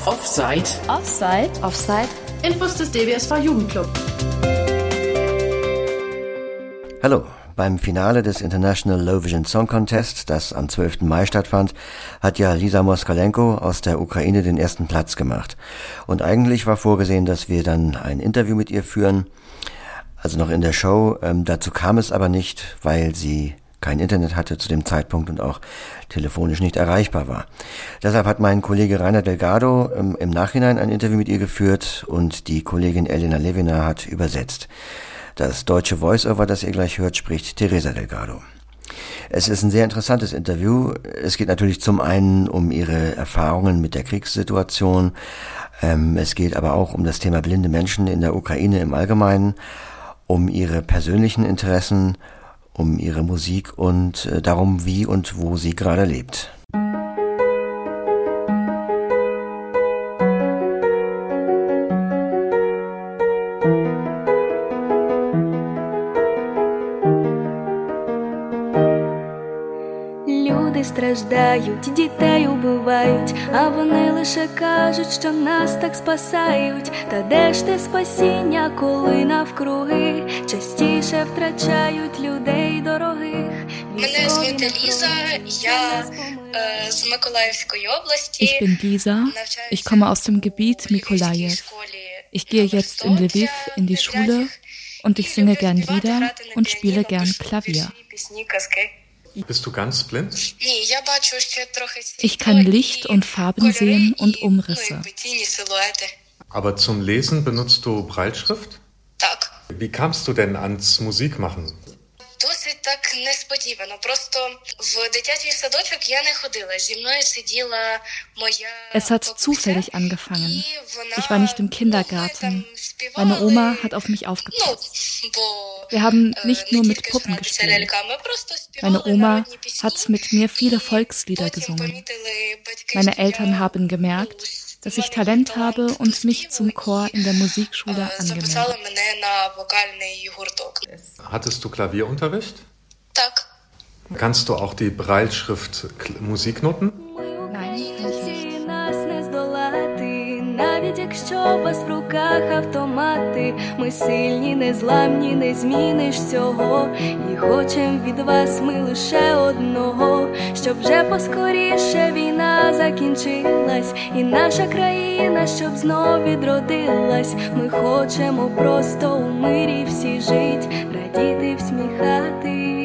auf Offside. Offside. Offside. Infos des DWSV Jugendclub. Hallo. Beim Finale des International Low Vision Song Contest, das am 12. Mai stattfand, hat ja Lisa Moskalenko aus der Ukraine den ersten Platz gemacht. Und eigentlich war vorgesehen, dass wir dann ein Interview mit ihr führen, also noch in der Show. Ähm, dazu kam es aber nicht, weil sie kein Internet hatte zu dem Zeitpunkt und auch telefonisch nicht erreichbar war. Deshalb hat mein Kollege Rainer Delgado ähm, im Nachhinein ein Interview mit ihr geführt und die Kollegin Elena Levina hat übersetzt. Das deutsche Voiceover, das ihr gleich hört, spricht Teresa Delgado. Es ist ein sehr interessantes Interview. Es geht natürlich zum einen um ihre Erfahrungen mit der Kriegssituation. Ähm, es geht aber auch um das Thema blinde Menschen in der Ukraine im Allgemeinen, um ihre persönlichen Interessen um ihre Musik und äh, darum, wie und wo sie gerade lebt. страждають, дітей убивають, а вони лише кажуть, що нас так спасають. Та де ж те спасіння, коли навкруги частіше втрачають людей дорогих? Мене звати Ліза, я äh, з Миколаївської області. Ich bin Lisa, ich komme aus dem Gebiet Mikolajew. Ich gehe jetzt in Lviv in die Schule und ich singe gern Lieder und spiele gern Klavier. Bist du ganz blind? Ich kann Licht und Farben sehen und Umrisse. Aber zum Lesen benutzt du Breitschrift? Wie kamst du denn ans Musikmachen? Досить так несподівано. Просто в дитячий садочок я не ходила. Зі мною сиділа моя Es hat zufällig angefangen. Ich war nicht im Kindergarten. Meine Oma hat auf mich aufgepasst. Wir haben nicht nur mit Puppen gespielt. Meine Oma hat mit mir viele Volkslieder gesungen. Meine Eltern haben gemerkt, dass ich Talent habe und mich zum Chor in der Musikschule angemeldet. Hattest du Klavierunterricht? Kannst du auch die Breilschrift Musiknoten? навіть якщо у вас в руках автомати, ми сильні, незламні, не зміниш цього, і хочем від вас ми лише одного, щоб вже поскоріше війна закінчилась, і наша країна, щоб знов відродилась. Ми хочемо просто у мирі всі жить, радіти,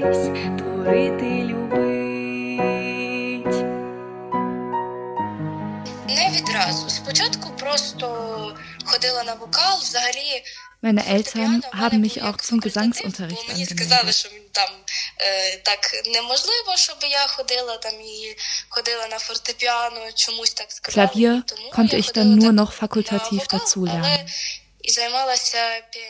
всміхатись, творити любить. Не відразу. Спочатку просто ходила на вокал, взагалі. Meine Eltern haben mich auch zum Gesangsunterricht angemeldet. так неможливо, щоб я ходила там і ходила на фортепіано, чомусь так сказали. Klavier konnte ich dann nur noch fakultativ dazulernen.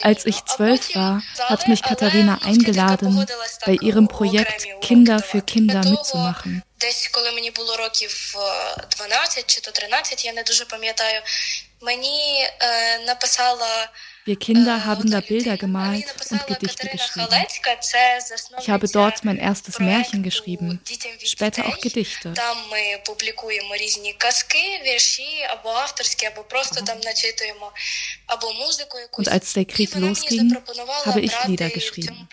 Als ich zwölf war, hat mich Katharina eingeladen, bei ihrem Projekt Kinder für Kinder mitzumachen. Десь, коли мені було років 12 чи то 13, я не дуже пам'ятаю, мені написала Wir Kinder haben da Bilder gemalt und Gedichte geschrieben. Ich habe dort mein erstes Märchen geschrieben, später auch Gedichte. Und als der Krieg losging, habe ich Lieder geschrieben.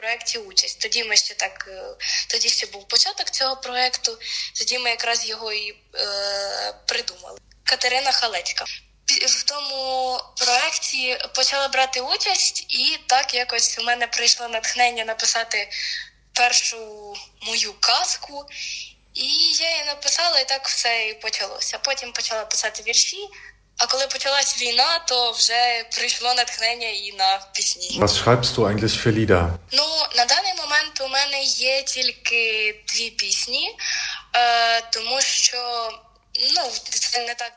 Катерина Халецька В тому проєкті почала брати участь, і так якось у мене прийшло натхнення написати першу мою казку. І я її написала, і так все і почалося. Потім почала писати вірші. А коли почалась війна, то вже прийшло натхнення і на пісні. Was schreibst du eigentlich für Lieder? Ну, на даний момент у мене є тільки дві пісні, е, тому що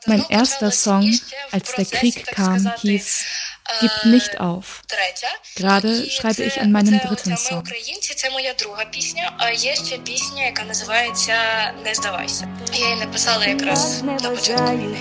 Mein erster Song, als der Krieg kam, hieß Gib nicht auf. Gerade schreibe ich an meinem dritten Song.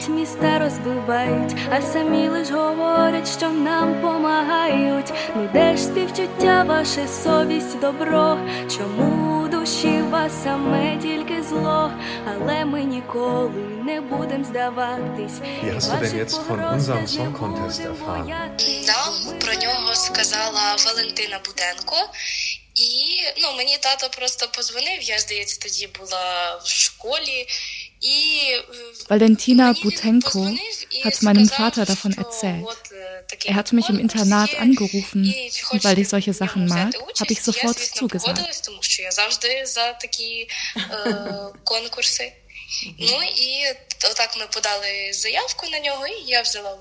Міста розбивають, а самі лиш говорять, що нам помагають. Ну де ж співчуття, ваша совість, добро? Чому у душі вас саме тільки зло, але ми ніколи не будемо здаватись. Wie hast du denn jetzt von unserem Song Contest erfahren? Нам про нього сказала Валентина Буденко. І ну, мені тато просто позвонив. Я, здається, тоді була в школі. Valentina Butenko hat meinem Vater davon erzählt. Er hat mich im Internat angerufen und weil ich solche Sachen mag, habe ich sofort zugesagt.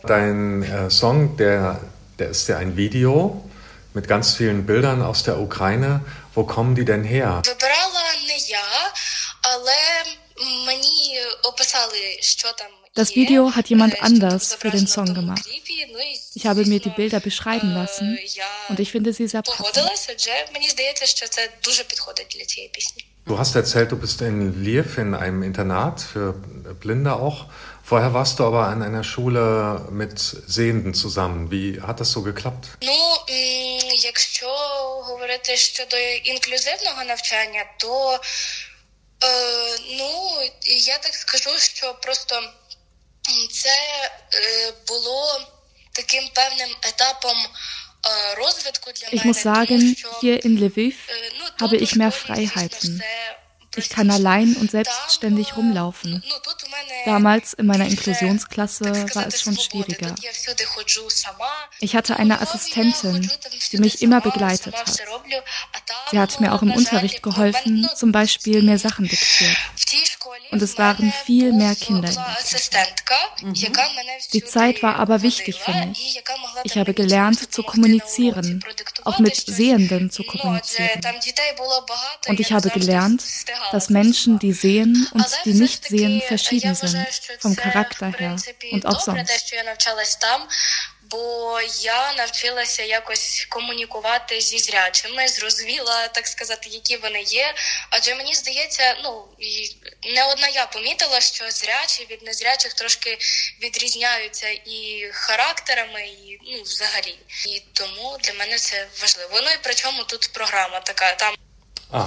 Dein äh, Song, der, der ist ja ein Video mit ganz vielen Bildern aus der Ukraine. Wo kommen die denn her? Das Video hat jemand anders für den Song gemacht. Ich habe mir die Bilder beschreiben lassen und ich finde sie sehr passend. Du hast erzählt, du bist in Lviv in einem Internat für Blinde auch. Vorher warst du aber an einer Schule mit Sehenden zusammen. Wie hat das so geklappt? Ну, якщо говорити щодо інклюзивного навчання, то Е, Ну, я так скажу, що просто це е, було таким певним етапом розвитку для мене. Ich muss sagen, hier in Lviv habe ich mehr Freiheiten. Ich kann allein und selbstständig rumlaufen. Damals in meiner Inklusionsklasse war es schon schwieriger. Ich hatte eine Assistentin, die mich immer begleitet hat. Sie hat mir auch im Unterricht geholfen, zum Beispiel mir Sachen diktiert. Und es waren viel mehr Kinder. Die Zeit war aber wichtig für mich. Ich habe gelernt zu kommunizieren, auch mit Sehenden zu kommunizieren. Und ich habe gelernt, dass Menschen, die sehen und die nicht sehen, verschieden sind, vom Charakter her und auch sonst. Бо я навчилася якось комунікувати зі зрячими, зрозуміла, так сказати, які вони є. Адже мені здається, ну не одна я помітила, що зрячі від незрячих трошки відрізняються і характерами, і ну взагалі. І тому для мене це важливо. Ну і причому тут програма така там. А.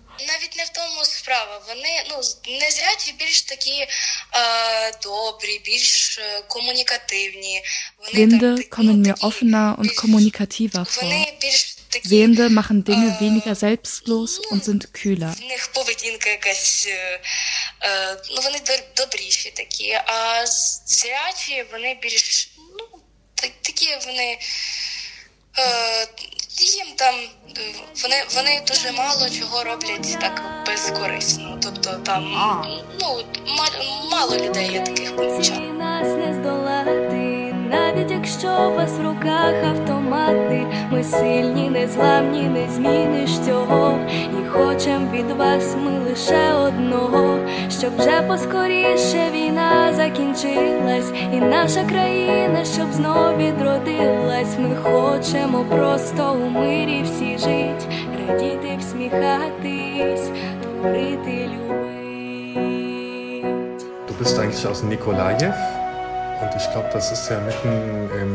справа. Вони ну незрячі більш такі е, добрі, більш комунікативні. Вони Blinde там, kommen mir offener und kommunikativer vor. Вони більш такі, Sehende machen Dinge äh, weniger selbstlos ну, und sind kühler. В них поведінка якась, е, ну вони добріші такі, а зрячі вони більш ну такі вони. Е, їм там вони вони дуже мало чого роблять так безкорисно. Тобто там ну мало людей є таких помічав. Нас не здолати, навіть якщо у вас в руках автомати, ми сильні, незламні, не зміниш цього, і хочем від вас ми лише одного, щоб вже поскоріше війна закінчилась, і наша країна, щоб знов відродилась. Ми хочемо просто у мирі всі жить, радіти, всміхатись, творити любить. Du eigentlich aus Nikolajew und ich glaube, das ist ja mitten im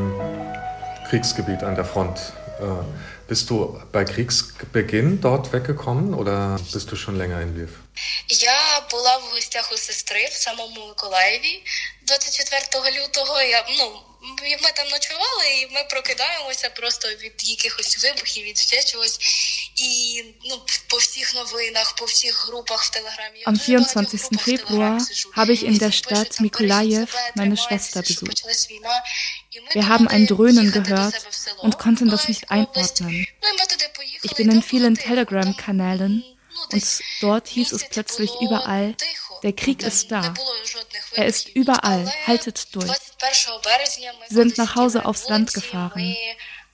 Kriegsgebiet an der Front. Äh, bist du bei Kriegsbeginn dort weggekommen oder bist du schon länger in Lviv? Я була в гостях у сестри в самому Миколаєві 24 лютого. Я ну ми там ночували, і ми прокидаємося просто від якихось вибухів, від ще чогось. І ну по всіх новинах, по всіх групах в Телеграмі. Am 24. Februar habe ich in der Stadt Mikolajew meine Schwester besucht. Wir haben ein Dröhnen gehört und konnten das nicht einordnen. Ich bin in vielen Telegram-Kanälen und dort hieß es plötzlich überall, der Krieg ist da. Er ist überall. Haltet durch. Wir sind nach Hause aufs Land gefahren.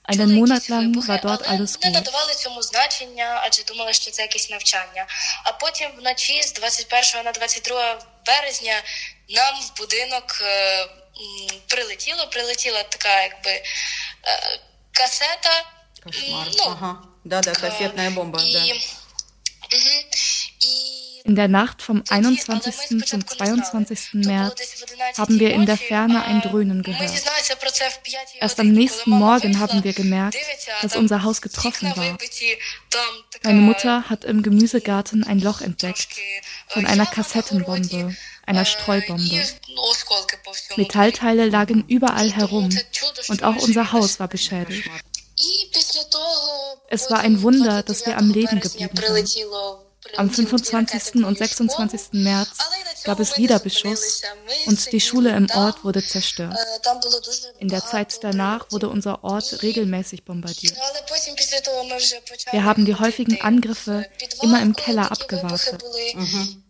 Einen Monat lang war dort alles gut. надавали цьому значення, адже думали, що це якесь навчання. А потім вночі з 21 на 22 березня нам в будинок прилетіло, прилетіла така якби касета. Кошмар. Ну, ага. Да-да, кассетная бомба, и, да. Угу. In der Nacht vom 21. zum 22. März haben wir in der Ferne ein Dröhnen gehört. Erst am nächsten Morgen haben wir gemerkt, dass unser Haus getroffen war. Meine Mutter hat im Gemüsegarten ein Loch entdeckt von einer Kassettenbombe, einer Streubombe. Metallteile lagen überall herum und auch unser Haus war beschädigt. Es war ein Wunder, dass wir am Leben geblieben sind. Am 25. und 26. März gab es wieder Beschuss und die Schule im Ort wurde zerstört. In der Zeit danach wurde unser Ort regelmäßig bombardiert. Wir haben die häufigen Angriffe immer im Keller abgewartet. Mhm.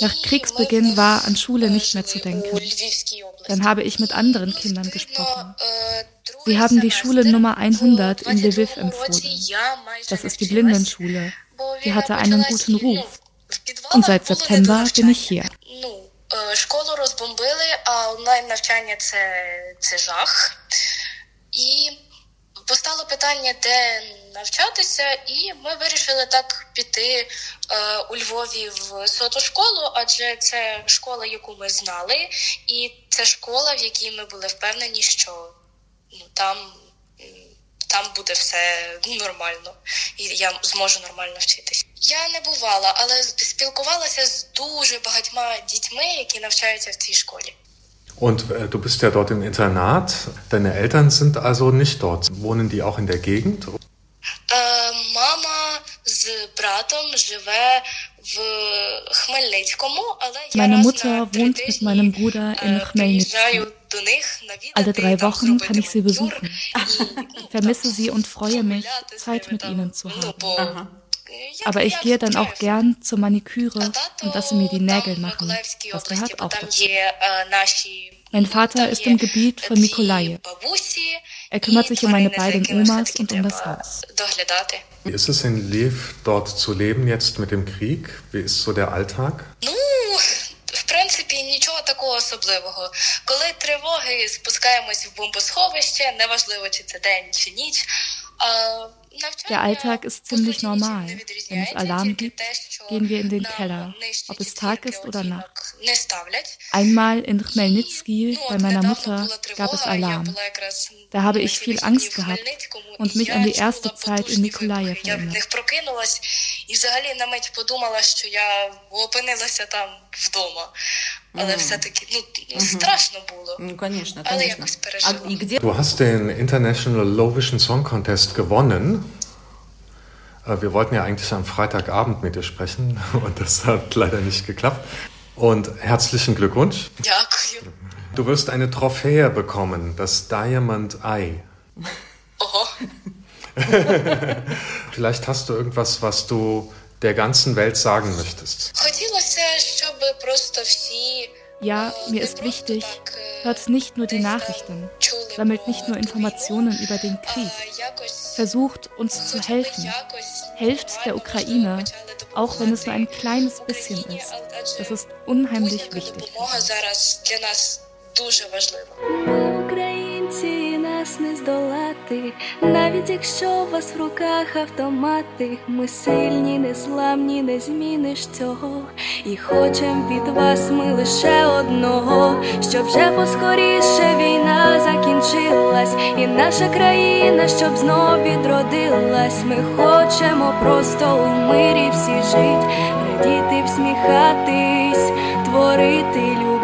Nach Kriegsbeginn war an Schule nicht mehr zu denken. Dann habe ich mit anderen Kindern gesprochen. Sie haben die Schule Nummer 100 in Lviv empfohlen. Das ist die Blindenschule. Die hatte einen guten Ruf. Und seit September bin ich hier. Школу розбомбили, а онлайн навчання це, це жах. І постало питання, де навчатися, і ми вирішили так піти е, у Львові в соту школу, адже це школа, яку ми знали, і це школа, в якій ми були впевнені, що ну там. Там буде все нормально, і я зможу нормально вчитись. Я не бувала, але спілкувалася з дуже багатьма дітьми, які навчаються в цій школі. Und äh, du bist ja dort im Internat. Deine Eltern sind also nicht dort. Wohnen die auch in der Gegend? Meine Mutter wohnt mit meinem Bruder in Chmelnytskyi. Alle drei Wochen kann ich sie besuchen. Vermisse sie und freue mich, Zeit mit ihnen zu haben. Aha. Aber ich gehe dann auch gern zur Maniküre und lasse mir die Nägel machen. Das gehört auch dazu. Mein Vater ist im Gebiet von Mikolaje. Er kümmert sich um meine beiden Omas und um das Haus. Wie ist es in Lviv dort zu leben jetzt mit dem Krieg? Wie ist so der Alltag? В принципі, нічого такого особливого. Коли тривоги спускаємось в бомбосховище, неважливо, чи це день чи ніч. Der Alltag ist ziemlich normal. Wenn es Alarm gibt, gehen wir in den Keller, ob es Tag ist oder Nacht. Einmal in Chmelnytsky bei meiner Mutter gab es Alarm. Da habe ich viel Angst gehabt und mich an die erste Zeit in Nikolajew erinnert. Але все-таки ну, страшно було. Ну, конечно, Але якось пережила. А, где... Du hast den International Lovision Song Contest gewonnen. Äh, wir wollten ja eigentlich am Freitagabend mit dir sprechen und das hat leider nicht geklappt. Und herzlichen Glückwunsch. Danke. Du wirst eine Trophäe bekommen, das Diamond Eye. Oho. Vielleicht hast du irgendwas, was du der ganzen Welt sagen möchtest? Ja, mir ist wichtig, hört nicht nur die Nachrichten, sammelt nicht nur Informationen über den Krieg, versucht uns zu helfen, helft der Ukraine, auch wenn es nur ein kleines bisschen ist. Das ist unheimlich wichtig. Ukrainці нас не здолати, навіть якщо у вас в руках автомати, ми сильні, незламні, не зміниш цього. І хочем від вас ми лише одного, щоб вже поскоріше війна закінчилась, і наша країна, щоб знов відродилась. Ми хочемо просто у мирі всі жить, радіти, всміхатись, творити.